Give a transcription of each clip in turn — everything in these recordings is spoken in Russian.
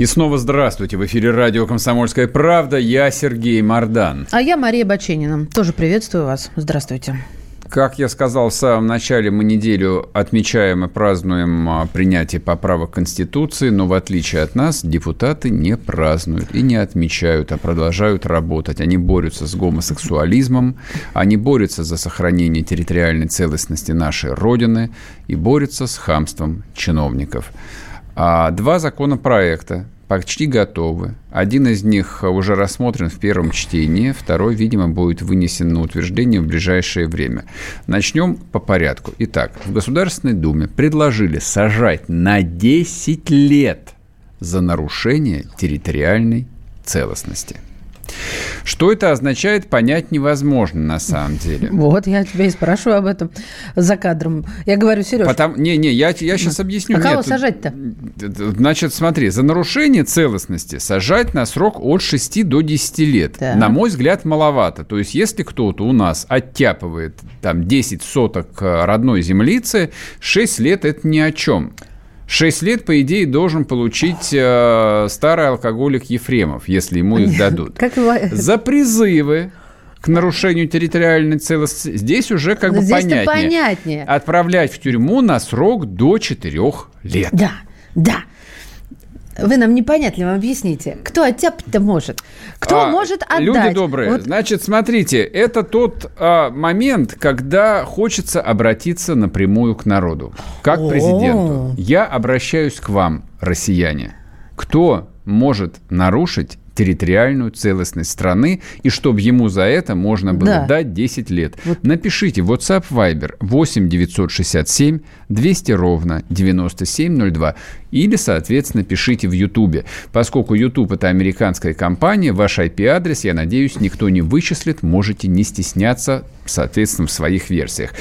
И снова здравствуйте. В эфире радио «Комсомольская правда». Я Сергей Мордан. А я Мария Баченина. Тоже приветствую вас. Здравствуйте. Как я сказал в самом начале, мы неделю отмечаем и празднуем а, принятие поправок Конституции, но в отличие от нас, депутаты не празднуют и не отмечают, а продолжают работать. Они борются с гомосексуализмом, они борются за сохранение территориальной целостности нашей Родины и борются с хамством чиновников. А два законопроекта почти готовы. Один из них уже рассмотрен в первом чтении, второй, видимо, будет вынесен на утверждение в ближайшее время. Начнем по порядку. Итак, в Государственной Думе предложили сажать на 10 лет за нарушение территориальной целостности – что это означает, понять невозможно на самом деле. Вот, я тебя и спрашиваю об этом за кадром. Я говорю, Сереж. Потому... Не, не, я, я сейчас объясню. А кого сажать-то? Значит, смотри, за нарушение целостности сажать на срок от 6 до 10 лет. Да. На мой взгляд, маловато. То есть, если кто-то у нас оттяпывает там 10 соток э, родной землицы, 6 лет – это ни о чем. 6 лет, по идее, должен получить э, старый алкоголик Ефремов, если ему их дадут. Как его... За призывы к нарушению территориальной целостности, здесь уже как бы понятнее. понятнее. Отправлять в тюрьму на срок до 4 лет. Да, да. Вы нам непонятливо объясните, кто оттяпать-то может? Кто а, может отдать? Люди добрые, вот. значит, смотрите, это тот а, момент, когда хочется обратиться напрямую к народу, как к президенту. Я обращаюсь к вам, россияне. Кто может нарушить территориальную целостность страны, и чтобы ему за это можно было да. дать 10 лет. Вот. Напишите WhatsApp Viber 8 967 200 ровно 9702 или, соответственно, пишите в YouTube. Поскольку YouTube – это американская компания, ваш IP-адрес, я надеюсь, никто не вычислит, можете не стесняться, соответственно, в своих версиях.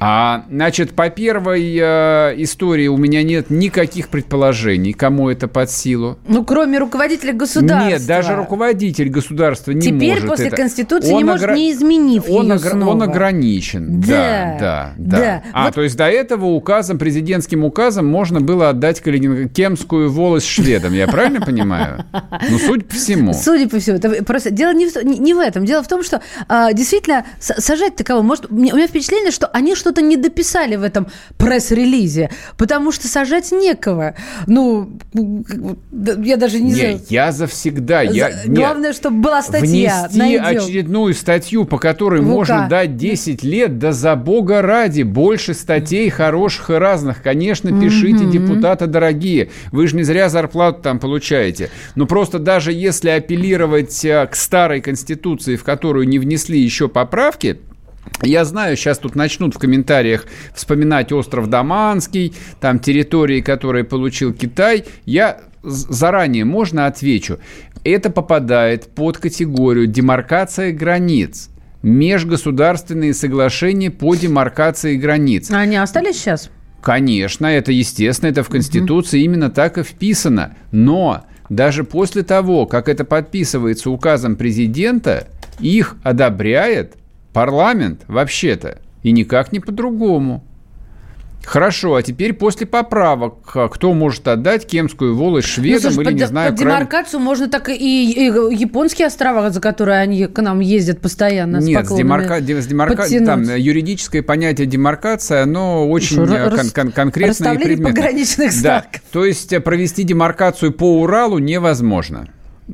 А, значит, по первой э, истории у меня нет никаких предположений, кому это под силу. Ну, кроме руководителя государства. Нет, даже руководитель государства не Теперь может Теперь после это. Конституции он не может, огр... не изменив он, ее огр... снова. он ограничен. Да, да, да. да. А, вот... то есть до этого указом, президентским указом можно было отдать Калинин... Кемскую волость шведам, я правильно понимаю? Ну, судя по всему. Судя по всему. Просто дело не в, не в этом. Дело в том, что а, действительно сажать таково, может, у меня впечатление, что они что-то не дописали в этом пресс-релизе, потому что сажать некого. Ну, я даже не, не знаю. я завсегда. Я, За... Главное, нет, чтобы была статья. Внести найдем. очередную статью, по которой в можно дать 10 лет, да за бога ради, больше статей хороших и разных. Конечно, пишите, mm-hmm. депутаты дорогие. Вы же не зря зарплату там получаете. Но просто даже если апеллировать э, к старой конституции, в которую не внесли еще поправки, я знаю, сейчас тут начнут в комментариях вспоминать остров Даманский, там территории, которые получил Китай. Я заранее можно отвечу. Это попадает под категорию демаркация границ межгосударственные соглашения по демаркации границ. А они остались сейчас? Конечно, это естественно, это в Конституции угу. именно так и вписано. Но даже после того, как это подписывается указом президента, их одобряет Парламент, вообще-то, и никак не по-другому. Хорошо, а теперь после поправок, а кто может отдать Кемскую волость шведам ну, слушай, или, под, не знаю... Под демаркацию крайне... можно так и, и японские острова, за которые они к нам ездят постоянно Нет, с, с, демарка... с демарка... там, юридическое понятие демаркация, оно очень Что, кон- кон- конкретное и предметное. пограничных знаков. Да, то есть э, провести демаркацию по Уралу невозможно.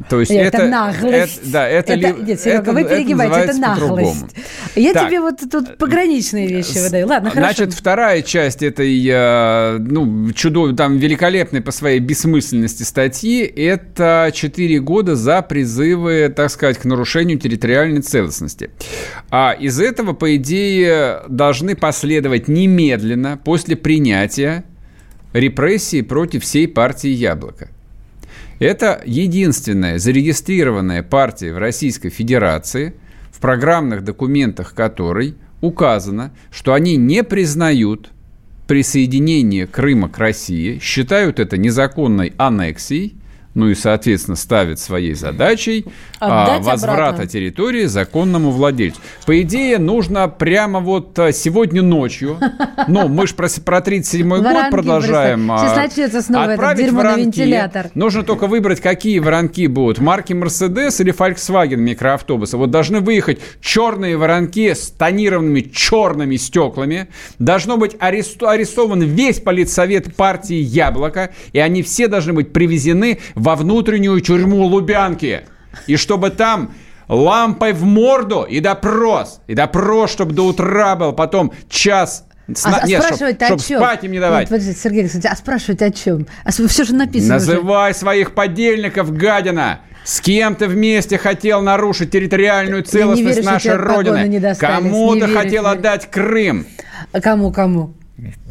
То есть это, это наглость. Это, да, это, это ли, нет, Серега, это, вы перегибаете, это, это наглость. Я так. тебе вот тут пограничные вещи выдаю. Ладно, хорошо. Значит, вторая часть этой, э, ну, чудо, там, великолепной по своей бессмысленности статьи, это 4 года за призывы, так сказать, к нарушению территориальной целостности. А из этого, по идее, должны последовать немедленно после принятия репрессии против всей партии «Яблоко». Это единственная зарегистрированная партия в Российской Федерации, в программных документах которой указано, что они не признают присоединение Крыма к России, считают это незаконной аннексией, ну и, соответственно, ставит своей задачей а, возврата обратно. территории законному владельцу. По идее, нужно прямо вот а, сегодня ночью, ну, мы же про, про 37-й год продолжаем. Сейчас а, начнется снова этот дерьмо вентилятор. Нужно только выбрать, какие воронки будут. Марки Mercedes или Volkswagen микроавтобуса. Вот должны выехать черные воронки с тонированными черными стеклами. Должно быть арестован весь политсовет партии «Яблоко», и они все должны быть привезены во внутреннюю тюрьму Лубянки. И чтобы там лампой в морду и допрос. И допрос, чтобы до утра был. Потом час Сна... А, а Нет, спрашивать чтоб, о чтоб чем? спать им не давать. Нет, подождите, Сергей Александрович, а спрашивать о чем? А все же написано Называй уже. своих подельников, гадина! С кем ты вместе хотел нарушить территориальную целостность верю, нашей Родины? Кому ты хотел отдать Крым? Кому, кому?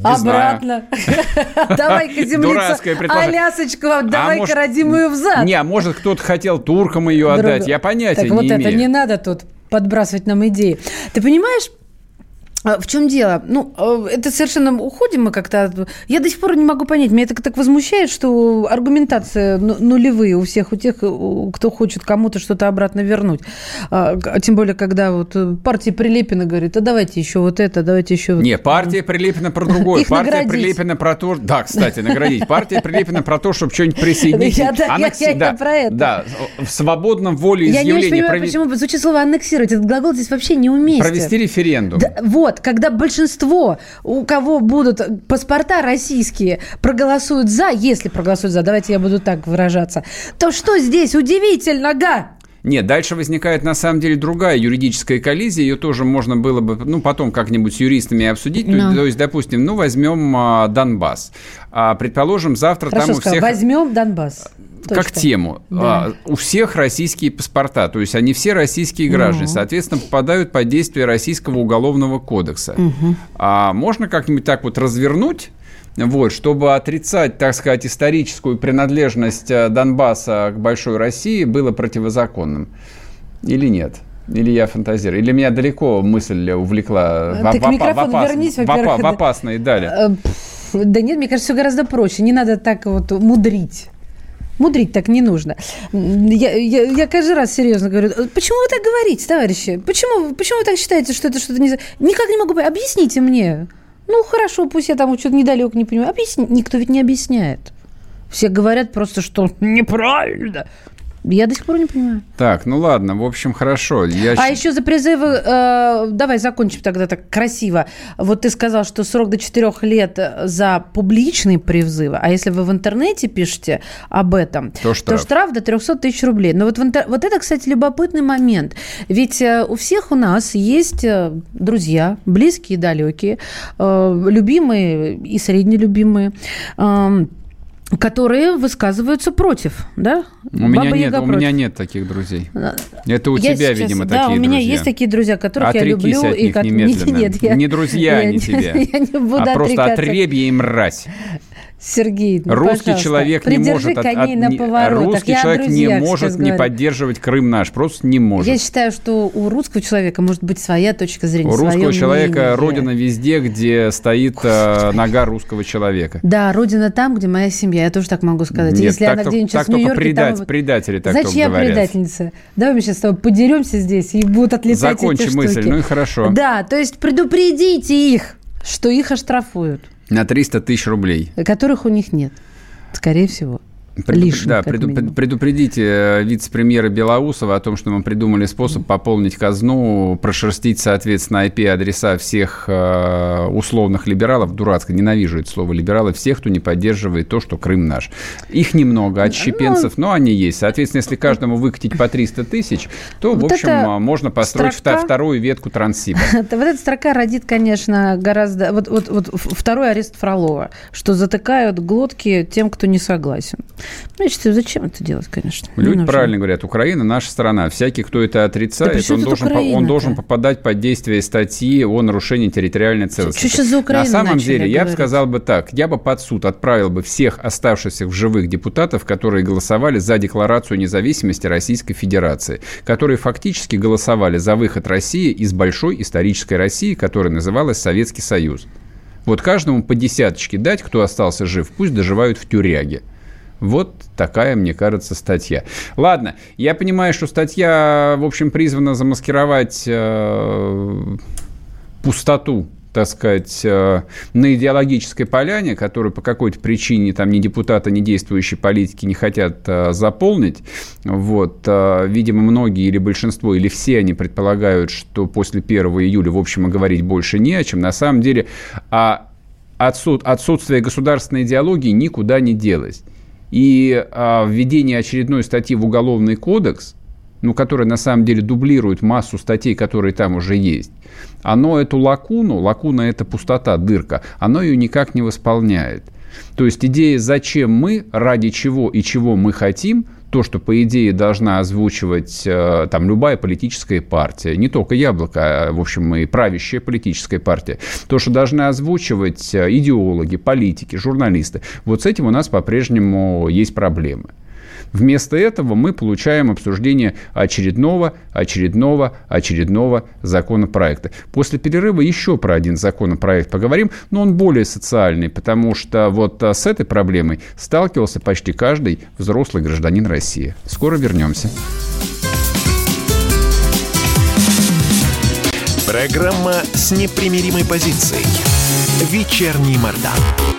Обратно. Давай-ка землица, Алясочку, а давай-ка родимую взад. Не, а может кто-то хотел туркам ее отдать, я понятия не имею. Так вот это не надо тут подбрасывать нам идеи. Ты понимаешь, в чем дело? Ну, а, это совершенно уходим мы как-то. Я до сих пор не могу понять. Меня это так возмущает, что аргументация ну, нулевые у всех, у тех, кто хочет кому-то что-то обратно вернуть. А, тем более, когда вот партия Прилепина говорит, а давайте еще вот это, давайте еще... Не, партия Прилепина про другое. Их партия наградить. Прилепина про то... Да, кстати, наградить. Партия Прилепина про то, чтобы что-нибудь присоединить. Я, я, про это. Да, в свободном волеизъявлении... Я не очень понимаю, почему звучит слово «аннексировать». Этот глагол здесь вообще неуместен. Провести референдум. Вот вот, когда большинство, у кого будут паспорта российские, проголосуют за, если проголосуют за, давайте я буду так выражаться, то что здесь удивительно, га? Нет, дальше возникает на самом деле другая юридическая коллизия, ее тоже можно было бы, ну, потом как-нибудь с юристами обсудить. No. То, то есть, допустим, ну, возьмем а, Донбасс. А, предположим, завтра Хорошо там у сказал, всех... возьмем Донбасс. Точка. как тему. Да. А, у всех российские паспорта, то есть они все российские граждане, угу. соответственно, попадают под действие Российского уголовного кодекса. Угу. А можно как-нибудь так вот развернуть? Вот, чтобы отрицать, так сказать, историческую принадлежность э, Донбасса к большой России было противозаконным. Или нет? Или я фантазирую? Или меня далеко мысль увлекла Ты в, к микрофону в, опас, вернись, в, в, в опасные дали? Э, да нет, мне кажется, все гораздо проще. Не надо так вот мудрить. Мудрить так не нужно. Я, я, я каждый раз серьезно говорю, почему вы так говорите, товарищи? Почему, почему вы так считаете, что это что-то не... Никак не могу понять. Объясните мне. Ну, хорошо, пусть я там что-то недалеко не понимаю. Объясни. Никто ведь не объясняет. Все говорят просто, что неправильно. Я до сих пор не понимаю. Так, ну ладно, в общем, хорошо. Я... А еще за призывы, э, давай закончим тогда так красиво. Вот ты сказал, что срок до 4 лет за публичные призывы, а если вы в интернете пишете об этом, то штраф, то штраф до 300 тысяч рублей. Но вот, в интер... вот это, кстати, любопытный момент. Ведь э, у всех у нас есть э, друзья, близкие и далекие, э, любимые и среднелюбимые, э, которые высказываются против, да? У меня нет, у меня нет таких друзей. Это у я тебя, сейчас, видимо, да, такие у меня друзья. есть такие друзья, которых Отрекись я люблю от них и немедленно. Нет, нет, я, не друзья я, они тебе, я не буду а просто отребье и мразь. Сергей, ну, русский человек не может от, от, на русский Я человек не может не поддерживать Крым наш, просто не может. Я считаю, что у русского человека может быть своя точка зрения. У русского человека мнение. родина везде, где стоит э, нога русского человека. Да, родина там, где моя семья. Я тоже так могу сказать. Нет, Если так она где-нибудь так в Нью-Йорке, предать, там... предатели так Значит, я говорят. предательница. Давай мы сейчас с тобой подеремся здесь и будут отлетать Закончи эти мысль, штуки. ну и хорошо. Да, то есть предупредите их, что их оштрафуют. На 300 тысяч рублей. Которых у них нет. Скорее всего. Предуп... Лишних, да, предуп... предупредите э, вице-премьера Белоусова о том, что мы придумали способ пополнить казну, прошерстить, соответственно, IP-адреса всех э, условных либералов. Дурацко, ненавижу это слово либералы. Всех, кто не поддерживает то, что Крым наш. Их немного, отщепенцев, но, но они есть. Соответственно, если каждому выкатить по 300 тысяч, то, вот в общем, э, можно построить строка... вторую ветку Транссиба. Вот эта строка родит, конечно, гораздо... Вот, вот, вот второй арест Фролова, что затыкают глотки тем, кто не согласен. Я считаю, зачем это делать, конечно. Люди правильно говорят, Украина наша страна. Всякий, кто это отрицает, да он, должен, он должен попадать под действие статьи о нарушении территориальной целостности. Что сейчас за Украину На самом деле, я бы сказал бы так, я бы под суд отправил бы всех оставшихся в живых депутатов, которые голосовали за декларацию независимости Российской Федерации, которые фактически голосовали за выход России из большой исторической России, которая называлась Советский Союз. Вот каждому по десяточке дать, кто остался жив, пусть доживают в тюряге. Вот такая, мне кажется, статья. Ладно, я понимаю, что статья, в общем, призвана замаскировать э, пустоту так сказать, э, на идеологической поляне, которую по какой-то причине там ни депутаты, ни действующие политики не хотят э, заполнить. Вот, э, видимо, многие или большинство, или все они предполагают, что после 1 июля, в общем, говорить больше не о чем. На самом деле, а отсут, отсутствие государственной идеологии никуда не делось. И а, введение очередной статьи в Уголовный кодекс, ну, которая на самом деле дублирует массу статей, которые там уже есть, оно эту лакуну, лакуна это пустота, дырка, оно ее никак не восполняет. То есть идея, зачем мы, ради чего и чего мы хотим, то, что, по идее, должна озвучивать э, там любая политическая партия, не только Яблоко, а, в общем, и правящая политическая партия, то, что должны озвучивать э, идеологи, политики, журналисты, вот с этим у нас по-прежнему есть проблемы. Вместо этого мы получаем обсуждение очередного, очередного, очередного законопроекта. После перерыва еще про один законопроект поговорим, но он более социальный, потому что вот а, с этой проблемой сталкивался почти каждый взрослый гражданин России. Скоро вернемся. Программа с непримиримой позицией. Вечерний Мордан.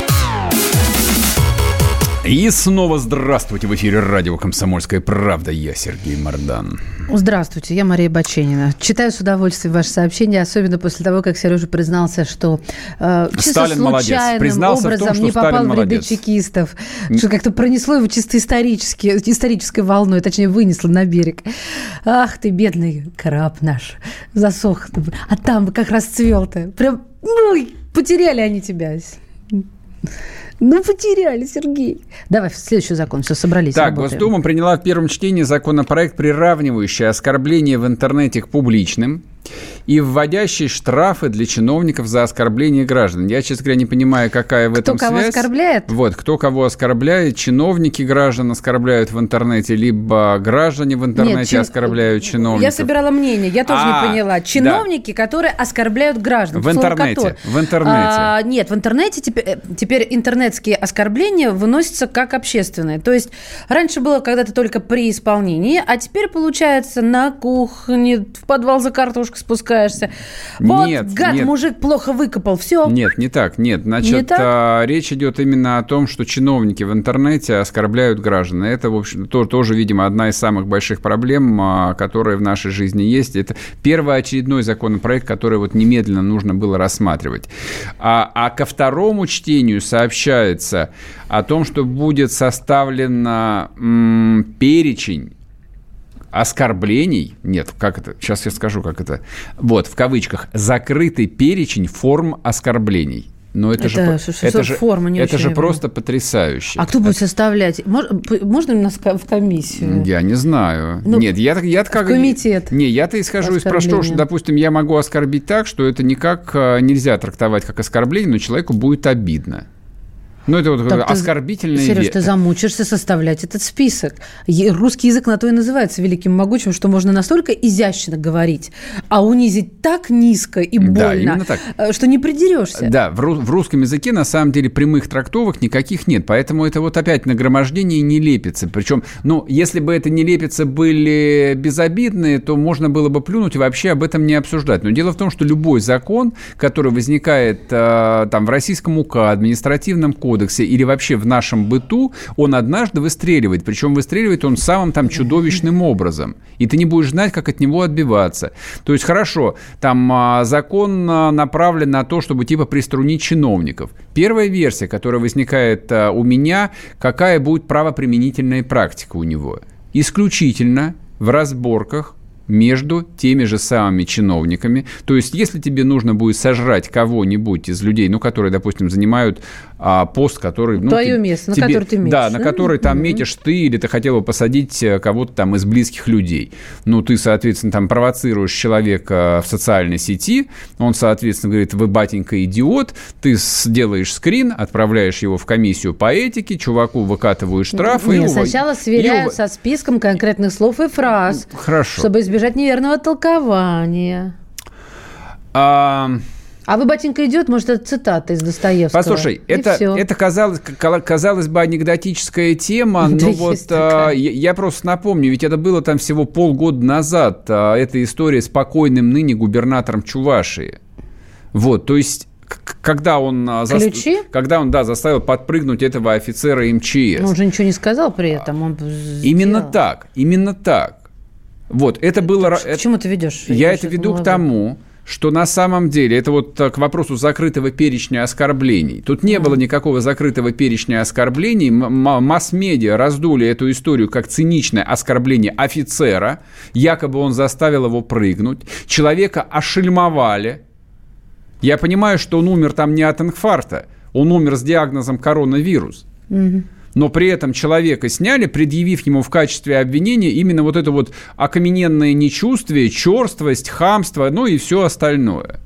И снова здравствуйте в эфире радио «Комсомольская правда». Я Сергей Мордан. Здравствуйте, я Мария Баченина. Читаю с удовольствием ваши сообщения, особенно после того, как Сережа признался, что э, чисто Сталин случайным Признался образом том, не попал Сталин в ряды чекистов. Что как-то пронесло его чисто исторически, исторической волной, точнее, вынесло на берег. Ах ты, бедный краб наш, засох. А там как расцвел-то. Прям, ну, потеряли они тебя. Ну, потеряли, Сергей. Давай, следующий закон. Все, собрались. Так, работаем. Госдума приняла в первом чтении законопроект, приравнивающий оскорбление в интернете к публичным и вводящий штрафы для чиновников за оскорбление граждан. Я, честно говоря, не понимаю, какая в кто этом связь. Кто кого оскорбляет? Вот, кто кого оскорбляет. Чиновники граждан оскорбляют в интернете, либо граждане в интернете Нет, чин... оскорбляют чиновников. Я собирала мнение, я тоже а, не поняла. Чиновники, да. которые оскорбляют граждан. В интернете, в интернете. А, нет, в интернете теперь, э, теперь интернетские оскорбления выносятся как общественные. То есть раньше было когда-то только при исполнении, а теперь, получается, на кухне, в подвал за картошкой спускают спускаешься. Вот, нет, гад, нет. мужик плохо выкопал, все. Нет, не так, нет. Значит, не так? А, речь идет именно о том, что чиновники в интернете оскорбляют граждан. Это, в общем, то, тоже, видимо, одна из самых больших проблем, а, которые в нашей жизни есть. Это первый очередной законопроект, который вот немедленно нужно было рассматривать. А, а ко второму чтению сообщается о том, что будет составлен м, перечень оскорблений, нет, как это, сейчас я скажу, как это, вот, в кавычках, закрытый перечень форм оскорблений. Но это, это же, это же, форма, не это же просто потрясающе. А кто будет составлять? Можно нас в комиссию? Я не знаю. Ну, Нет, я, я как... В комитет. Не, я-то исхожу из простого, что, допустим, я могу оскорбить так, что это никак э, нельзя трактовать как оскорбление, но человеку будет обидно. Ну, это вот так оскорбительное. Сереж, ты замучишься составлять этот список. Русский язык на то и называется великим могучим, что можно настолько изящно говорить, а унизить так низко и больно, да, так. Э, что не придерешься. Да, в, в русском языке на самом деле прямых трактовок никаких нет, поэтому это вот опять нагромождение не лепится. Причем, ну, если бы это не лепится были безобидные, то можно было бы плюнуть и вообще об этом не обсуждать. Но дело в том, что любой закон, который возникает э, там в российском УК, административном коде, кодексе или вообще в нашем быту, он однажды выстреливает. Причем выстреливает он самым там чудовищным образом. И ты не будешь знать, как от него отбиваться. То есть, хорошо, там а, закон а, направлен на то, чтобы типа приструнить чиновников. Первая версия, которая возникает а, у меня, какая будет правоприменительная практика у него? Исключительно в разборках между теми же самыми чиновниками. То есть, если тебе нужно будет сожрать кого-нибудь из людей, ну, которые, допустим, занимают а, пост, который... Ну, Твое ты, место, тебе, на который ты метишь. Да, на который там mm-hmm. метишь ты, или ты хотел бы посадить э, кого-то там из близких людей. Ну, ты, соответственно, там провоцируешь человека в социальной сети, он, соответственно, говорит, вы, батенька, идиот, ты сделаешь скрин, отправляешь его в комиссию по этике, чуваку выкатываешь штрафы. Нет, и сначала сверяют и... со списком конкретных слов и фраз. Хорошо. Чтобы избежать неверного толкования. А... А вы, батенька, идет, может, это цитата из Достоевского. Послушай, это, это казалось, казалось бы анекдотическая тема, да но вот а, я, я просто напомню, ведь это было там всего полгода назад, а, эта история с покойным ныне губернатором Чувашии. Вот, то есть когда он, а, Ключи? За, когда он, да, заставил подпрыгнуть этого офицера МЧС. Но он же ничего не сказал при этом. Он именно сделал. так, именно так. Вот, это было... К чему ты ведешь? Я это веду к тому, что на самом деле, это вот к вопросу закрытого перечня оскорблений. Тут не было никакого закрытого перечня оскорблений. Масс-медиа раздули эту историю как циничное оскорбление офицера. Якобы он заставил его прыгнуть. Человека ошельмовали. Я понимаю, что он умер там не от инфаркта. Он умер с диагнозом коронавирус. Угу но при этом человека сняли, предъявив ему в качестве обвинения именно вот это вот окамененное нечувствие, черствость, хамство, ну и все остальное.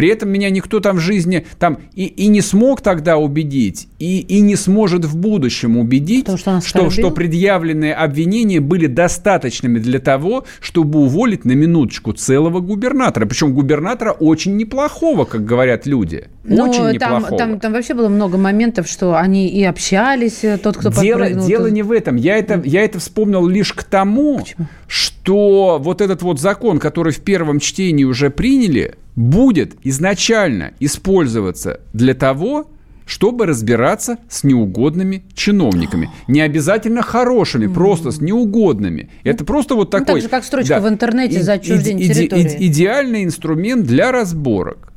При этом меня никто там в жизни там и, и не смог тогда убедить, и, и не сможет в будущем убедить, То, что, что, что предъявленные обвинения были достаточными для того, чтобы уволить на минуточку целого губернатора. Причем губернатора очень неплохого, как говорят люди. Но очень там, неплохого. Там, там вообще было много моментов, что они и общались, э, тот, кто дело, подпрыгнул. Дело не в этом. Я это, я это вспомнил лишь к тому, Почему? что вот этот вот закон, который в первом чтении уже приняли, будет изначально использоваться для того, чтобы разбираться с неугодными чиновниками. Не обязательно хорошими, mm-hmm. просто с неугодными. Это просто вот такой... Ну, так же, как строчка да, в интернете за отчуждение иде, территории. Иде, идеальный инструмент для разборок.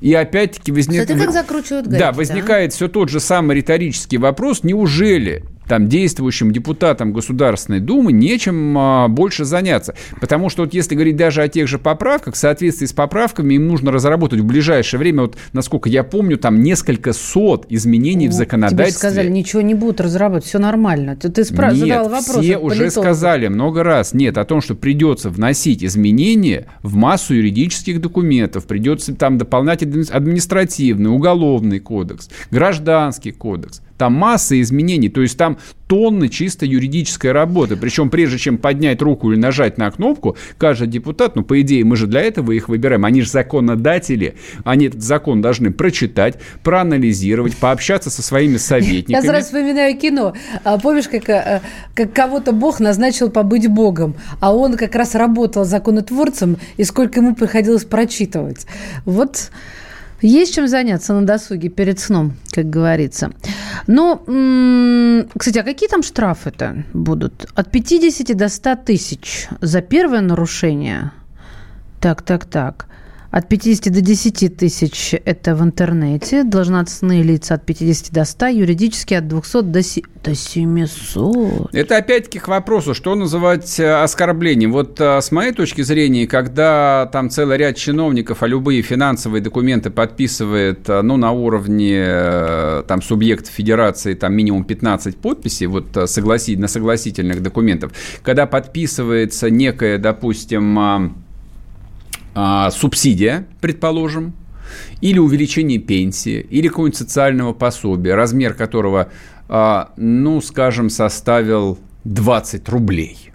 И опять-таки возникает... Закручивают гайки, Да, возникает все тот же самый риторический вопрос. Неужели там действующим депутатам Государственной Думы нечем а, больше заняться. Потому что вот если говорить даже о тех же поправках, в соответствии с поправками им нужно разработать в ближайшее время, вот насколько я помню, там несколько сот изменений ну, в законодательстве. Тебе сказали, ничего не будут разработать, все нормально. Ты, ты спра- Нет, задал вопрос. все уже сказали много раз. Нет, о том, что придется вносить изменения в массу юридических документов, придется там дополнять административный, уголовный кодекс, гражданский кодекс. Там масса изменений, то есть там тонны чисто юридической работы. Причем прежде чем поднять руку или нажать на кнопку, каждый депутат, ну, по идее, мы же для этого их выбираем, они же законодатели, они этот закон должны прочитать, проанализировать, пообщаться со своими советниками. Я сразу вспоминаю кино. А, помнишь, как, э, как кого-то Бог назначил побыть Богом, а он как раз работал законотворцем, и сколько ему приходилось прочитывать. Вот... Есть чем заняться на досуге перед сном, как говорится. Но, кстати, а какие там штрафы-то будут? От 50 до 100 тысяч за первое нарушение? Так, так, так. От 50 до 10 тысяч – это в интернете. Должностные лица от 50 до 100, юридические от 200 до, до 700. Это опять-таки к вопросу, что называть э, оскорблением. Вот э, с моей точки зрения, когда там целый ряд чиновников, а любые финансовые документы подписывает, э, ну, на уровне там субъекта федерации, там минимум 15 подписей, вот согласи, на согласительных документов, когда подписывается некая, допустим, а, субсидия, предположим, или увеличение пенсии, или какого-нибудь социального пособия, размер которого, а, ну, скажем, составил 20 рублей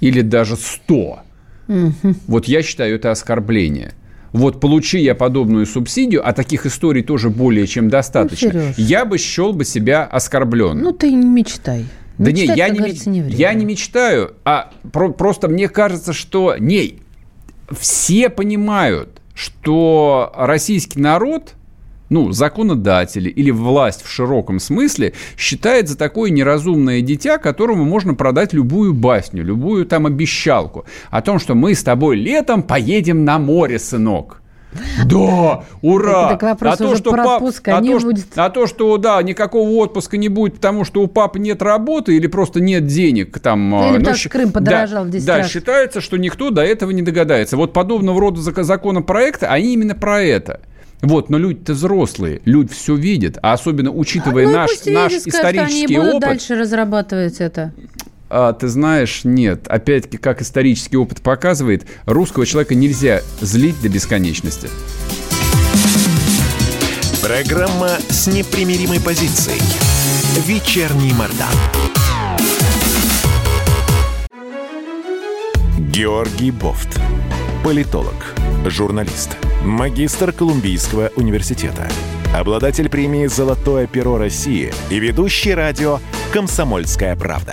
или даже 100. Угу. Вот я считаю это оскорбление. Вот получи я подобную субсидию, а таких историй тоже более чем достаточно, ну, я бы счел бы себя оскорбленным. Ну, ты не мечтай. Да не, я не, не я не мечтаю, а про, просто мне кажется, что не, все понимают, что российский народ ну, законодатели или власть в широком смысле считает за такое неразумное дитя, которому можно продать любую басню, любую там обещалку о том, что мы с тобой летом поедем на море, сынок. Да, ура! Так, вопрос а то, что пап, а, то, будет... а то, что да, никакого отпуска не будет, потому что у папы нет работы или просто нет денег там. Или ну, потому что Крым подорожал да, в 10 да, раз. считается, что никто до этого не догадается. Вот подобного рода законопроекты, они именно про это. Вот, но люди-то взрослые, люди все видят, а особенно учитывая ну, наш, наш видят, исторический скажут, они опыт. будут дальше разрабатывать это. А, ты знаешь, нет. Опять-таки, как исторический опыт показывает, русского человека нельзя злить до бесконечности. Программа с непримиримой позицией. Вечерний Мордан. Георгий Бофт. Политолог, журналист, магистр Колумбийского университета, обладатель премии «Золотое перо России» и ведущий радио «Комсомольская правда».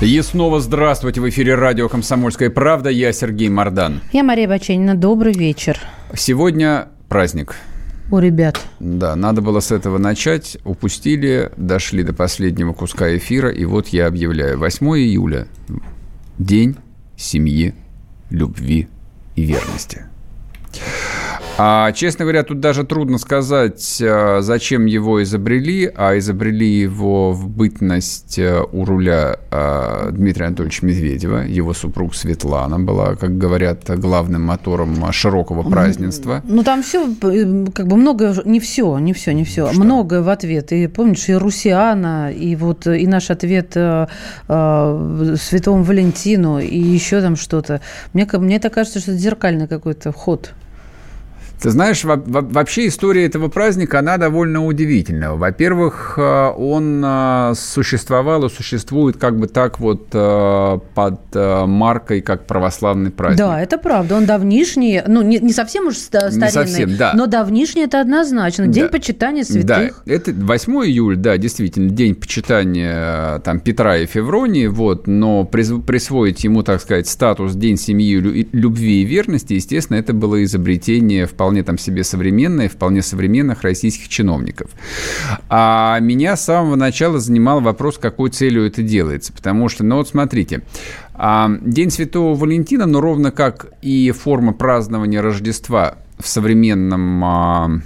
И снова здравствуйте. В эфире радио «Комсомольская правда». Я Сергей Мордан. Я Мария Баченина. Добрый вечер. Сегодня праздник. У ребят. Да, надо было с этого начать. Упустили, дошли до последнего куска эфира. И вот я объявляю. 8 июля. День семьи, любви и верности. А, честно говоря, тут даже трудно сказать, а, зачем его изобрели, а изобрели его в бытность а, у руля а, Дмитрия Анатольевича Медведева. Его супруг Светлана была, как говорят, главным мотором широкого празднества. Ну, там все, э, как бы многое, не все, не все, не все, Что? многое в ответ. И помнишь, и Русиана, и вот и наш ответ э, э, Святому Валентину, и еще там что-то. Мне, мне это кажется, что это зеркальный какой-то ход. Ты знаешь, вообще история этого праздника, она довольно удивительна. Во-первых, э, он э, существовал и существует как бы так вот э, под маркой, как православный праздник. Да, это правда. Он давнишний, ну, не, не совсем уж старинный, не совсем, да. но давнишний это однозначно. День да. почитания святых. Да, это 8 июля, да, действительно, день почитания там Петра и Февронии, вот, но присвоить ему, так сказать, статус День семьи, любви и верности, естественно, это было изобретение вполне вполне там себе современные, вполне современных российских чиновников. А меня с самого начала занимал вопрос, какой целью это делается. Потому что, ну вот смотрите, а, День Святого Валентина, но ровно как и форма празднования Рождества в современном а,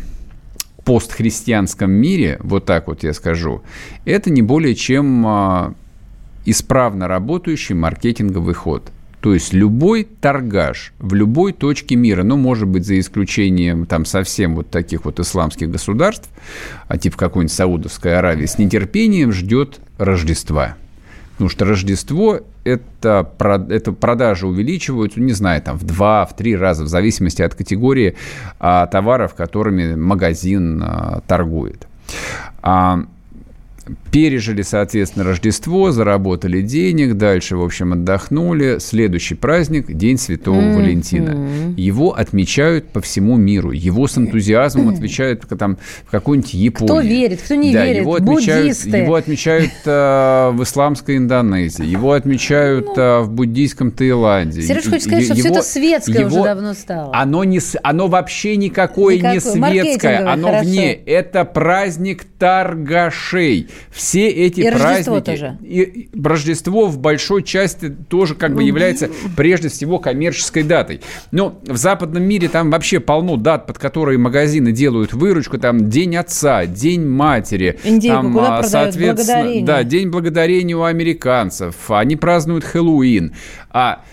постхристианском мире, вот так вот я скажу, это не более чем а, исправно работающий маркетинговый ход. То есть любой торгаш в любой точке мира, ну, может быть, за исключением там совсем вот таких вот исламских государств, а типа какой-нибудь Саудовской Аравии, с нетерпением ждет Рождества. Потому что Рождество это, это продажи увеличиваются, не знаю, там в два, в три раза, в зависимости от категории а, товаров, которыми магазин а, торгует. А, пережили, соответственно, Рождество, заработали денег, дальше, в общем, отдохнули. Следующий праздник – День Святого mm-hmm. Валентина. Его отмечают по всему миру. Его с энтузиазмом отмечают там, в какой-нибудь Японии. Кто верит, кто не да, верит, его отмечают, буддисты. Его отмечают э, в исламской Индонезии, его отмечают ну, э, в буддийском Таиланде. Сереж, хочешь сказать, что все это светское его, уже давно стало? Оно, не, оно вообще никакое Никакой. не светское, оно хорошо. вне. Это праздник торгашей. В все эти И праздники... Рождество тоже. И Рождество в большой части тоже как бы является прежде всего коммерческой датой. Но в западном мире там вообще полно дат, под которые магазины делают выручку. Там День отца, День матери. Индейку там, куда а, соответственно. Да, День благодарения у американцев. Они празднуют Хэллоуин. А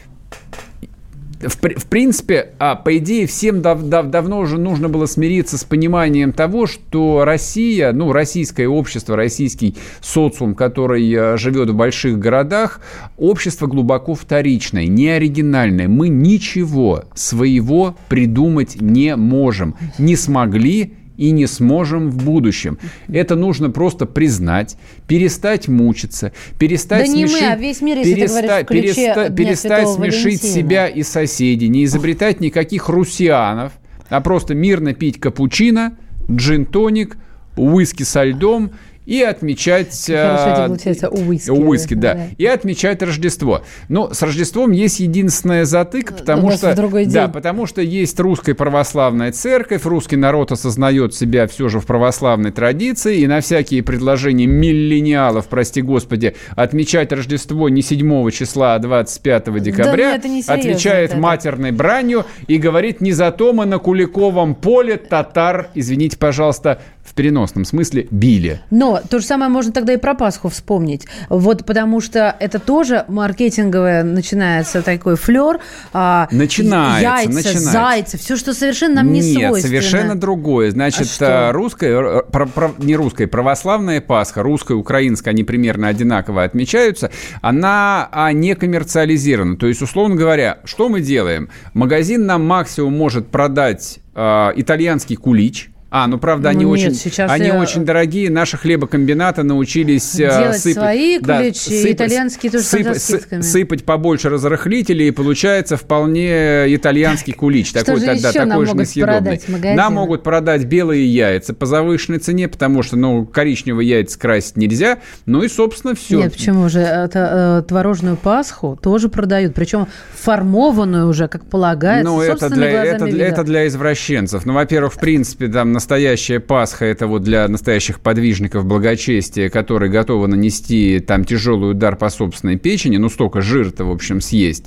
в, в принципе, а, по идее, всем дав- дав- давно уже нужно было смириться с пониманием того, что Россия, ну, российское общество, российский социум, который а, живет в больших городах, общество глубоко вторичное, не оригинальное. Мы ничего своего придумать не можем. Не смогли и не сможем в будущем. Это нужно просто признать, перестать мучиться, перестать Да не мы, смешить, а весь мир, если ты переста- говоришь в ключе переста- Дня перестать смешить Валентина. себя и соседей, не изобретать никаких русианов, а просто мирно пить капучино, джин-тоник, уиски со льдом и отмечать... Хорошо а, получается, уиски. Уиски, да. Да. И отмечать Рождество. Но с Рождеством есть единственная затыка, потому У что... другой Да, день. потому что есть русская православная церковь, русский народ осознает себя все же в православной традиции, и на всякие предложения миллениалов, прости господи, отмечать Рождество не 7 числа, а 25 декабря, нет, это не серьезно, отвечает это- матерной бранью и говорит, не зато мы на Куликовом поле татар, извините, пожалуйста, в переносном смысле, били. Но то же самое можно тогда и про Пасху вспомнить. Вот потому что это тоже маркетинговое начинается такой флер. а, Начинается, яйца, начинается. зайцы, все, что совершенно нам не Нет, свойственно. совершенно другое. Значит, А а, русская, э, про- про- не русская, православная Пасха, русская, украинская, они примерно одинаково отмечаются, она а, не коммерциализирована. То есть, условно говоря, что мы делаем? Магазин нам максимум может продать а, итальянский кулич, а, ну правда, они Ну, нет, очень, сейчас они я- очень дорогие. Наши хлебокомбинаты научились а, Делать сыпать, свои куличи, и итальянские тоже с сыпать- скидками. сыпать побольше разрыхлителей, и получается вполне итальянский кулич. Что такой, же да, такой нам же могут несъедобный. продать? Нам могут продать белые яйца по завышенной цене, потому что, ну, коричневые яйца красить нельзя. Ну и, собственно, все. Нет, почему же? Это, э, творожную Пасху тоже продают, причем формованную уже, как полагается, Ну, это для, это, для, это для извращенцев. Ну, во-первых, в принципе, там настоящая Пасха это вот для настоящих подвижников благочестия, которые готовы нанести там тяжелый удар по собственной печени, ну, столько жира-то, в общем, съесть.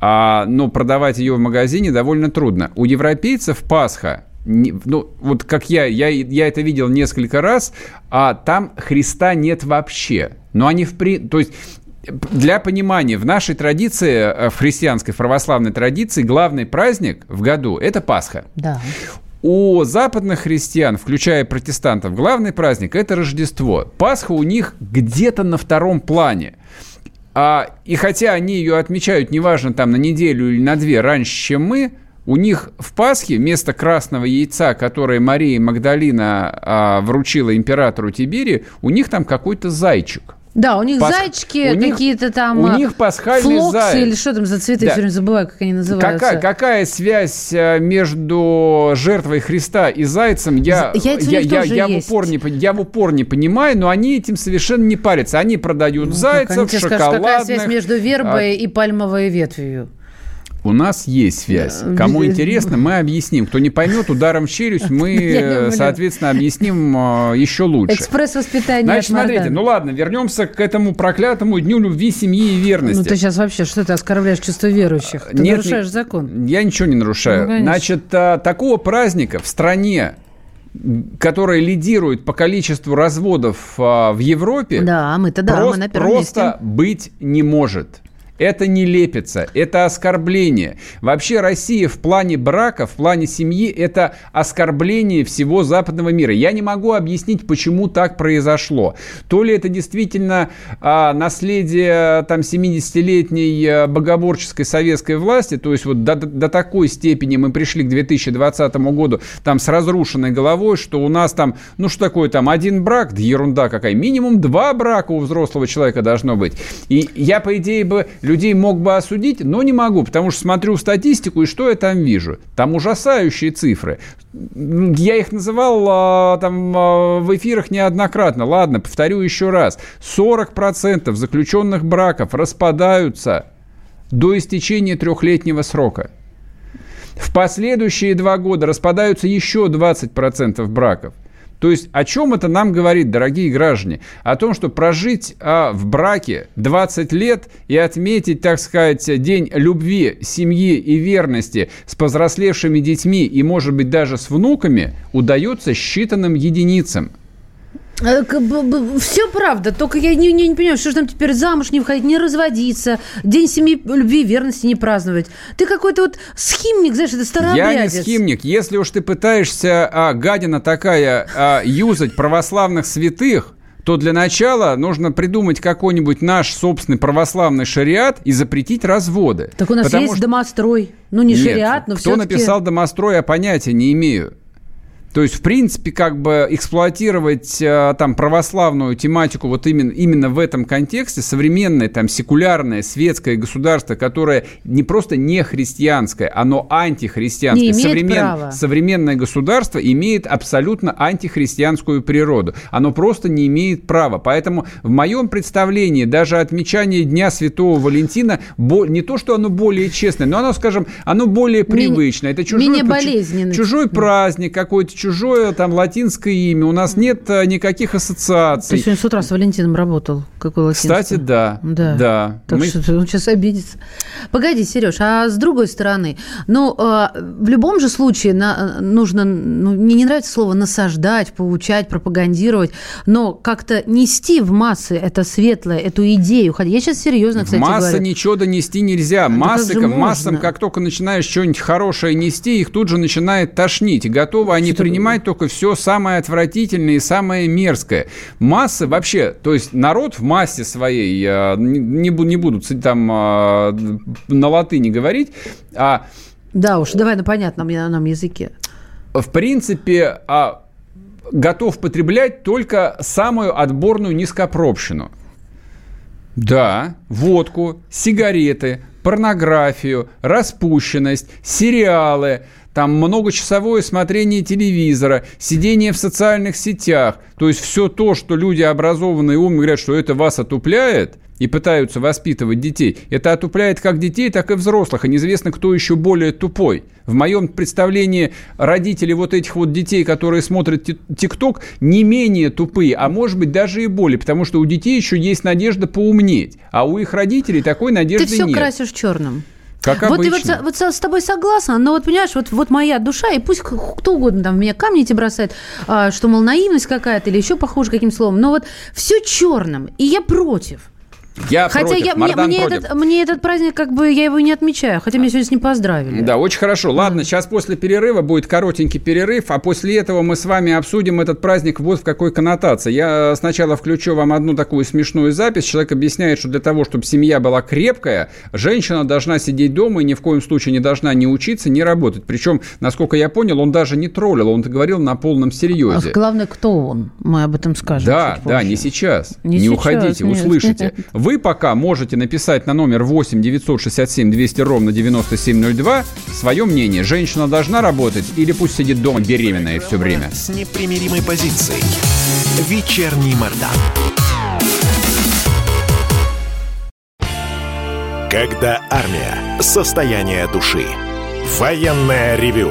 А, но продавать ее в магазине довольно трудно. У европейцев Пасха ну, вот как я, я, я это видел несколько раз, а там Христа нет вообще. Но они в при... То есть для понимания, в нашей традиции, э, в христианской, православной традиции, главный праздник в году – это Пасха. Да. У западных христиан, включая протестантов, главный праздник – это Рождество. Пасха у них где-то на втором плане. А, и хотя они ее отмечают, неважно, там на неделю или на две раньше, чем мы, у них в Пасхе вместо красного яйца, которое Мария Магдалина а, вручила императору Тибери, у них там какой-то зайчик. Да, у них Пасх- зайчики у какие-то там... у а, них пасхальный флоксы или что там за цветы, Да. все время забываю, как они называются. Какая, какая связь э, между жертвой Христа и зайцем, я, яйца я, я, я в упор не, я в упор не понимаю, но они этим совершенно не парятся. Они продают Ну, зайцев, они тебе скажут, какая шоколадных. связь между а, вербой и пальмовой ветвью? У нас есть связь. Да. Кому интересно, мы объясним. Кто не поймет, ударом в челюсть мы, соответственно, объясним э, еще лучше. Экспресс воспитания Значит, смотрите, ну ладно, вернемся к этому проклятому дню любви, семьи и верности. Ну ты сейчас вообще, что ты оскорбляешь чувство верующих? Ты Нет, нарушаешь закон. Я ничего не нарушаю. Ну. Значит, а, такого праздника в стране, которая лидирует по количеству разводов а, в Европе, Да, мы-то да, прос- мы на первом просто быть не может. Это не лепится, это оскорбление. Вообще Россия в плане брака, в плане семьи, это оскорбление всего западного мира. Я не могу объяснить, почему так произошло. То ли это действительно а, наследие там 70-летней а, богоборческой советской власти, то есть вот до, до такой степени мы пришли к 2020 году там с разрушенной головой, что у нас там, ну что такое там, один брак, да ерунда какая, минимум два брака у взрослого человека должно быть. И я, по идее, бы людей мог бы осудить, но не могу, потому что смотрю статистику, и что я там вижу? Там ужасающие цифры. Я их называл а, там а, в эфирах неоднократно. Ладно, повторю еще раз. 40% заключенных браков распадаются до истечения трехлетнего срока. В последующие два года распадаются еще 20% браков. То есть о чем это нам говорит, дорогие граждане? О том, что прожить а, в браке 20 лет и отметить, так сказать, день любви, семьи и верности с повзрослевшими детьми и, может быть, даже с внуками удается считанным единицам. Э, Все правда, только я не, не, не понимаю, что же нам теперь замуж не выходить, не разводиться, день семьи, любви, верности не праздновать. Ты какой-то вот схимник, знаешь, это старообрядец. Я не схимник. Если уж ты пытаешься, а, гадина такая, а, юзать православных святых, то для начала нужно придумать какой-нибудь наш собственный православный шариат и запретить разводы. Так у нас Потому есть что... домострой. Ну, не Нет, шариат, но кто все-таки... написал домострой, я понятия не имею. То есть, в принципе, как бы эксплуатировать э, там православную тематику вот именно, именно в этом контексте, современное там секулярное светское государство, которое не просто не христианское, оно антихристианское. Не Современ... права. Современное государство имеет абсолютно антихристианскую природу. Оно просто не имеет права. Поэтому в моем представлении даже отмечание Дня Святого Валентина не то, что оно более честное, но оно, скажем, оно более привычное. Это чужой, менее чужой праздник какой-то, чужое там латинское имя. У нас нет э, никаких Ты ассоциаций. сегодня с утра с Валентином работал. Какой латинский? Кстати, да. Да. да. Так Мы- что он сейчас обидится. Погоди, Сереж, а с другой стороны, ну, э, в любом же случае на- нужно, ну, мне не нравится слово насаждать, поучать, пропагандировать, но как-то нести в массы это светлое, эту идею. Хотя Я сейчас серьезно, кстати, Масса говорю. ничего донести нельзя. как Массы, же массам, как только начинаешь что-нибудь хорошее нести, их тут же начинает тошнить. Готовы они Что-то- принимать только все самое отвратительное и самое мерзкое. Массы вообще, то есть народ в массе своей, э, не, не бу- не буду там э, на латыни говорить, а Да уж, давай на понятном я- нам языке. в принципе, а, готов потреблять только самую отборную низкопробщину. Да, водку, сигареты, порнографию, распущенность, сериалы, там многочасовое смотрение телевизора, сидение в социальных сетях. То есть все то, что люди образованные и умные говорят, что это вас отупляет, и пытаются воспитывать детей, это отупляет как детей, так и взрослых. И неизвестно, кто еще более тупой. В моем представлении родители вот этих вот детей, которые смотрят ти- ТикТок, не менее тупые, а может быть даже и более, потому что у детей еще есть надежда поумнеть, а у их родителей такой Ты надежды все нет. красишь черным. Как вот вот, обычно. вот со- с тобой согласна, но вот понимаешь, вот, вот моя душа, и пусть кто угодно там в меня камни эти бросает, а, что, мол, наивность какая-то или еще похуже каким словом, но вот все черным, и я против. Я Хотя против, я, мне, Мардан мне против. этот, мне этот праздник, как бы, я его не отмечаю, хотя меня сегодня с ним поздравили. Да, очень хорошо. Ладно, сейчас после перерыва будет коротенький перерыв, а после этого мы с вами обсудим этот праздник вот в какой коннотации. Я сначала включу вам одну такую смешную запись. Человек объясняет, что для того, чтобы семья была крепкая, женщина должна сидеть дома и ни в коем случае не должна ни учиться, ни работать. Причем, насколько я понял, он даже не троллил, он говорил на полном А серьезе. главное, кто он? Мы об этом скажем. Да, да, не сейчас. Не Не, сейчас, уходите, нет. услышите. Вы пока можете написать на номер 8 967 200 ровно 9702 свое мнение. Женщина должна работать или пусть сидит дома беременная все время? С непримиримой позицией. Вечерний Мордан. Когда армия. Состояние души. Военное ревю.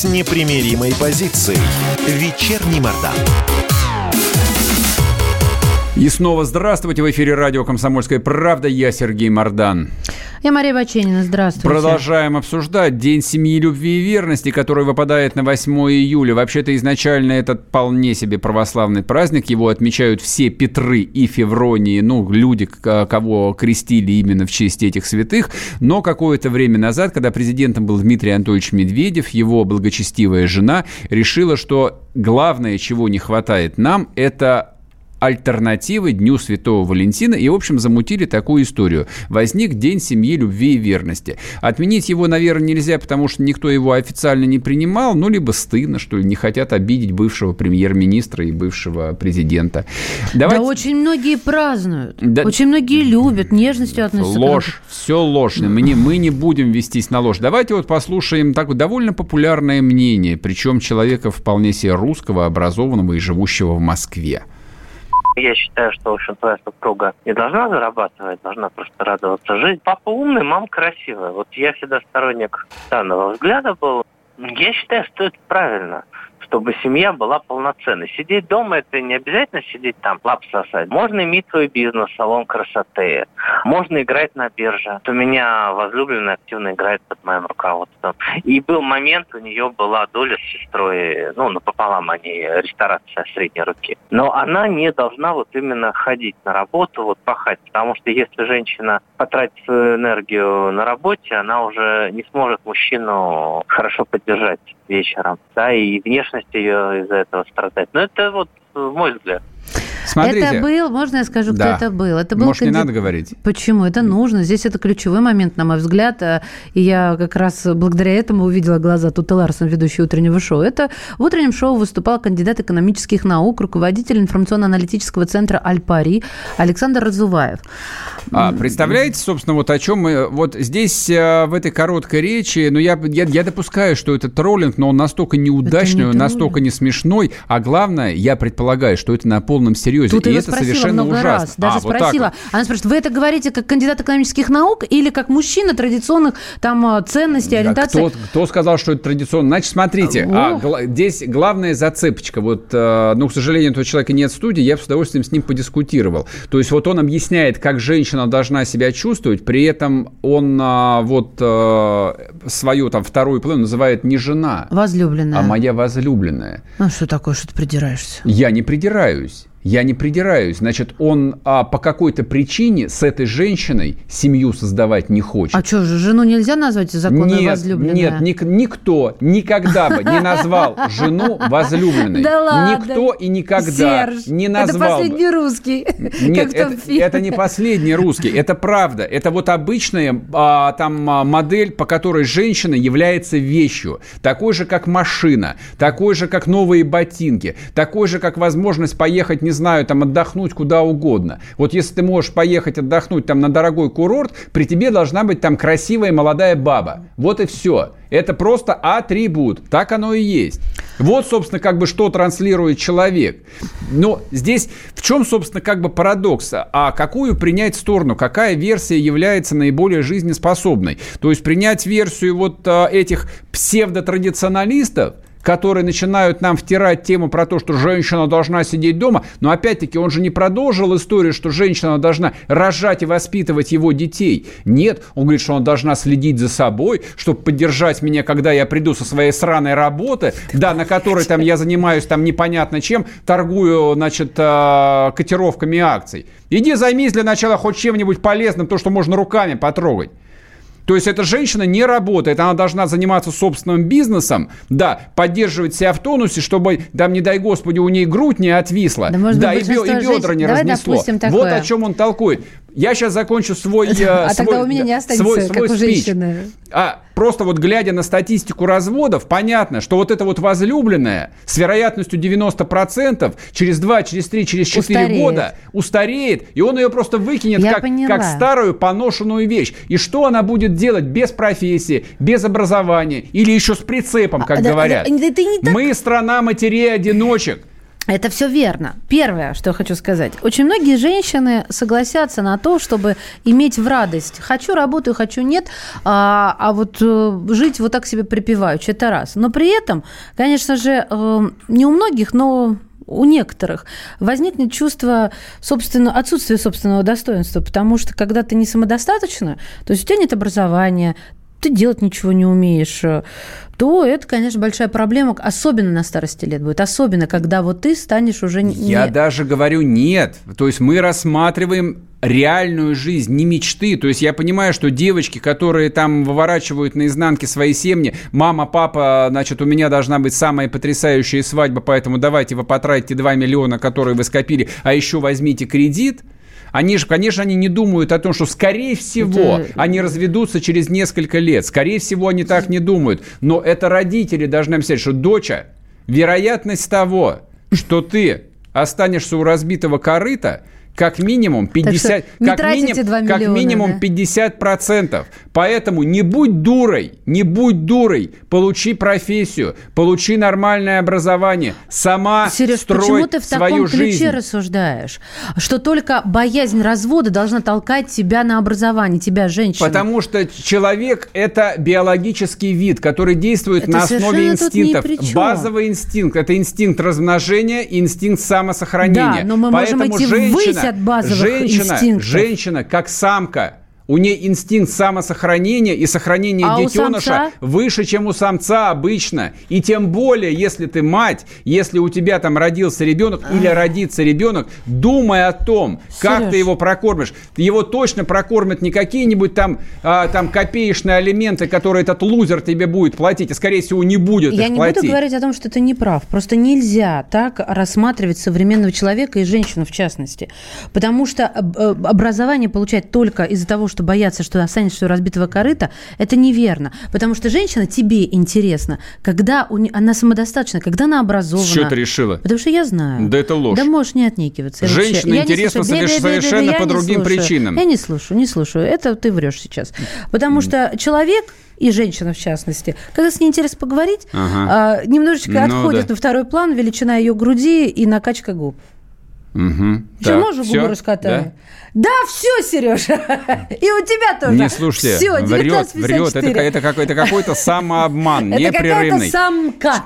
с непримиримой позицией. Вечерний Мордан. И снова здравствуйте. В эфире радио «Комсомольская правда». Я Сергей Мордан. Я Мария Баченина, здравствуйте. Продолжаем обсуждать День семьи, любви и верности, который выпадает на 8 июля. Вообще-то изначально это вполне себе православный праздник. Его отмечают все Петры и Февронии, ну, люди, кого крестили именно в честь этих святых. Но какое-то время назад, когда президентом был Дмитрий Анатольевич Медведев, его благочестивая жена решила, что главное, чего не хватает нам, это альтернативы Дню Святого Валентина и, в общем, замутили такую историю. Возник День семьи, любви и верности. Отменить его, наверное, нельзя, потому что никто его официально не принимал, ну, либо стыдно, что ли, не хотят обидеть бывшего премьер-министра и бывшего президента. Давайте... Да очень многие празднуют, да... очень многие любят, нежностью относятся. Ложь, все ложь. Мы не, мы не будем вестись на ложь. Давайте вот послушаем так довольно популярное мнение, причем человека вполне себе русского, образованного и живущего в Москве. Я считаю, что, в общем, твоя супруга не должна зарабатывать, должна просто радоваться жизни. Папа умный, мама красивая. Вот я всегда сторонник данного взгляда был. Я считаю, что это правильно чтобы семья была полноценной. Сидеть дома – это не обязательно сидеть там, лап сосать. Можно иметь свой бизнес, салон красоты. Можно играть на бирже. У меня возлюбленная активно играет под моим руководством. И был момент, у нее была доля с сестрой, ну, напополам они, ресторация средней руки. Но она не должна вот именно ходить на работу, вот пахать. Потому что если женщина потратит свою энергию на работе, она уже не сможет мужчину хорошо поддержать вечером. Да, и внешность ее из-за этого страдает. Но это вот мой взгляд. Смотрите. Это был, можно я скажу, кто да. это был? Это был Может, кандид... не надо говорить? Почему? Это нужно. Здесь это ключевой момент, на мой взгляд. Э, и я как раз благодаря этому увидела глаза Туты Ларсон, ведущий утреннего шоу. Это в утреннем шоу выступал кандидат экономических наук, руководитель информационно-аналитического центра «Альпари» Александр Разуваев. А, представляете, собственно, вот о чем мы... Вот здесь, э, в этой короткой речи, ну, я, я, я допускаю, что это троллинг, но он настолько неудачный, не он настолько не смешной, а главное, я предполагаю, что это на полном серьезе. Тут и это совершенно много ужасно. Раз, даже а, спросила. Вот Она спрашивает, вы это говорите как кандидат экономических наук или как мужчина традиционных там э, ценностей, ориентации? Кто, кто сказал, что это традиционно? Значит, смотрите, а, гла- здесь главная зацепочка. Вот, э, ну, к сожалению, этого человека нет в студии, я бы с удовольствием с ним подискутировал. То есть вот он объясняет, как женщина должна себя чувствовать, при этом он а, вот а, свою там вторую половину называет не жена. Возлюбленная. А моя возлюбленная. А что такое, что ты придираешься? Я не придираюсь. Я не придираюсь. Значит, он а, по какой-то причине с этой женщиной семью создавать не хочет. А что же, жену нельзя назвать законной нет, возлюбленной? Нет, ник- никто никогда бы не назвал жену возлюбленной. Да ладно. Никто и никогда Серж, не назвал Это последний бы. русский. Нет, это, это не последний русский. Это правда. Это вот обычная а, там а, модель, по которой женщина является вещью. Такой же, как машина. Такой же, как новые ботинки. Такой же, как возможность поехать, не не знаю, там отдохнуть куда угодно. Вот если ты можешь поехать отдохнуть там на дорогой курорт, при тебе должна быть там красивая молодая баба. Вот и все. Это просто атрибут. Так оно и есть. Вот, собственно, как бы что транслирует человек. Но здесь в чем, собственно, как бы парадокс? А какую принять сторону? Какая версия является наиболее жизнеспособной? То есть принять версию вот а, этих псевдотрадиционалистов – которые начинают нам втирать тему про то, что женщина должна сидеть дома, но опять-таки он же не продолжил историю, что женщина должна рожать и воспитывать его детей. Нет, он говорит, что она должна следить за собой, чтобы поддержать меня, когда я приду со своей сраной работы, да, на которой там я занимаюсь там непонятно чем, торгую, значит, а, котировками акций. Иди займись для начала хоть чем-нибудь полезным, то, что можно руками потрогать. То есть эта женщина не работает, она должна заниматься собственным бизнесом, да, поддерживать себя в тонусе, чтобы, там, не дай господи, у ней грудь не отвисла, да, да и, бе- и бедра не Давай разнесло. Вот о чем он толкует. Я сейчас закончу свой... А свой, тогда у меня не останется, свой, свой как у женщины. А просто вот глядя на статистику разводов, понятно, что вот это вот возлюбленная с вероятностью 90% через 2, через 3, через 4 устареет. года устареет, и он ее просто выкинет как, как старую поношенную вещь. И что она будет делать без профессии, без образования или еще с прицепом, как а, говорят? Да, да, да, Мы страна матерей-одиночек. Это все верно. Первое, что я хочу сказать. Очень многие женщины согласятся на то, чтобы иметь в радость. Хочу, работаю, хочу, нет. А, а вот э, жить вот так себе припеваючи, это раз. Но при этом, конечно же, э, не у многих, но у некоторых возникнет чувство собственно, отсутствия собственного достоинства, потому что когда ты не самодостаточно, то есть у тебя нет образования, ты делать ничего не умеешь, то это, конечно, большая проблема, особенно на старости лет будет, особенно когда вот ты станешь уже не... Я даже говорю нет, то есть мы рассматриваем реальную жизнь, не мечты. То есть я понимаю, что девочки, которые там выворачивают наизнанке свои семьи, мама, папа, значит, у меня должна быть самая потрясающая свадьба, поэтому давайте вы потратите 2 миллиона, которые вы скопили, а еще возьмите кредит – они же, конечно, они не думают о том, что, скорее всего, это... они разведутся через несколько лет. Скорее всего, они так не думают. Но это родители должны объяснять, что, доча, вероятность того, что ты останешься у разбитого корыта – как минимум 50, как, миним, как минимум да? 50 процентов. Поэтому не будь дурой, не будь дурой, получи профессию, получи нормальное образование, сама Сереж, строй почему ты в свою таком ключе жизнь. рассуждаешь, что только боязнь развода должна толкать тебя на образование, тебя, женщину? Потому что человек – это биологический вид, который действует это на основе инстинктов. Базовый инстинкт – это инстинкт размножения инстинкт самосохранения. Да, но мы Поэтому можем идти женщина, от базовых женщина, инстинктов. женщина, как самка, у нее инстинкт самосохранения и сохранения а детеныша выше, чем у самца обычно. И тем более, если ты мать, если у тебя там родился ребенок или родится ребенок, думай о том, как Сереж. ты его прокормишь. Его точно прокормят не какие-нибудь там, а, там копеечные алименты, которые этот лузер тебе будет платить, а скорее всего не будет Я их не платить. буду говорить о том, что ты не прав. Просто нельзя так рассматривать современного человека и женщину в частности. Потому что э, образование получать только из-за того, что что бояться, что останешься у разбитого корыта, это неверно. Потому что женщина тебе интересна, когда у не... она самодостаточна, когда она образована. Что ты решила? Потому что я знаю. Да это ложь. Да можешь не отнекиваться. Женщина интересна совершенно по другим причинам. Я не слушаю, не слушаю. Это ты врешь сейчас. Потому что человек и женщина в частности, когда с ней интересно поговорить, ага. а, немножечко ну, отходит да. на второй план величина ее груди и накачка губ. Угу. Еще можно губы раскатаю? Да? Да, все, Сережа. И у тебя тоже. Не слушайте, все, врет, врет. Это, это, какой-то, какой-то самообман непрерывный. Это самка.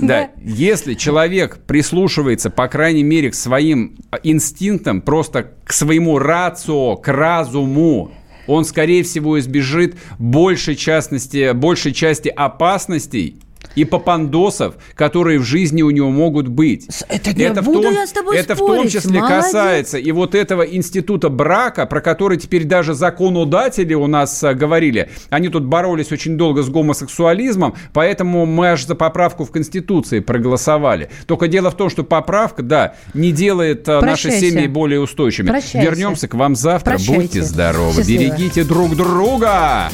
Да, если человек прислушивается, по крайней мере, к своим инстинктам, просто к своему рацио, к разуму, он, скорее всего, избежит большей, частности, большей части опасностей, и попандосов, которые в жизни у него могут быть. Это, не это в том, я с тобой Это спорить. в том числе Молодец. касается и вот этого института брака, про который теперь даже законодатели у нас а, говорили. Они тут боролись очень долго с гомосексуализмом, поэтому мы аж за поправку в Конституции проголосовали. Только дело в том, что поправка, да, не делает а, наши семьи более устойчивыми. Прощайся. Вернемся к вам завтра. Прощайте. Будьте здоровы. Счастливо. Берегите друг друга.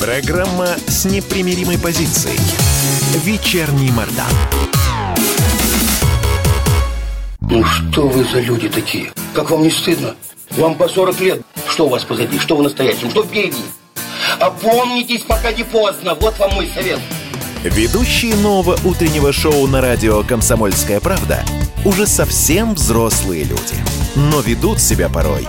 Программа с непримиримой позицией. Вечерний Мордан. Ну что вы за люди такие? Как вам не стыдно? Вам по 40 лет. Что у вас позади? Что в настоящем? Что впереди? Опомнитесь, пока не поздно. Вот вам мой совет. Ведущие нового утреннего шоу на радио «Комсомольская правда» уже совсем взрослые люди. Но ведут себя порой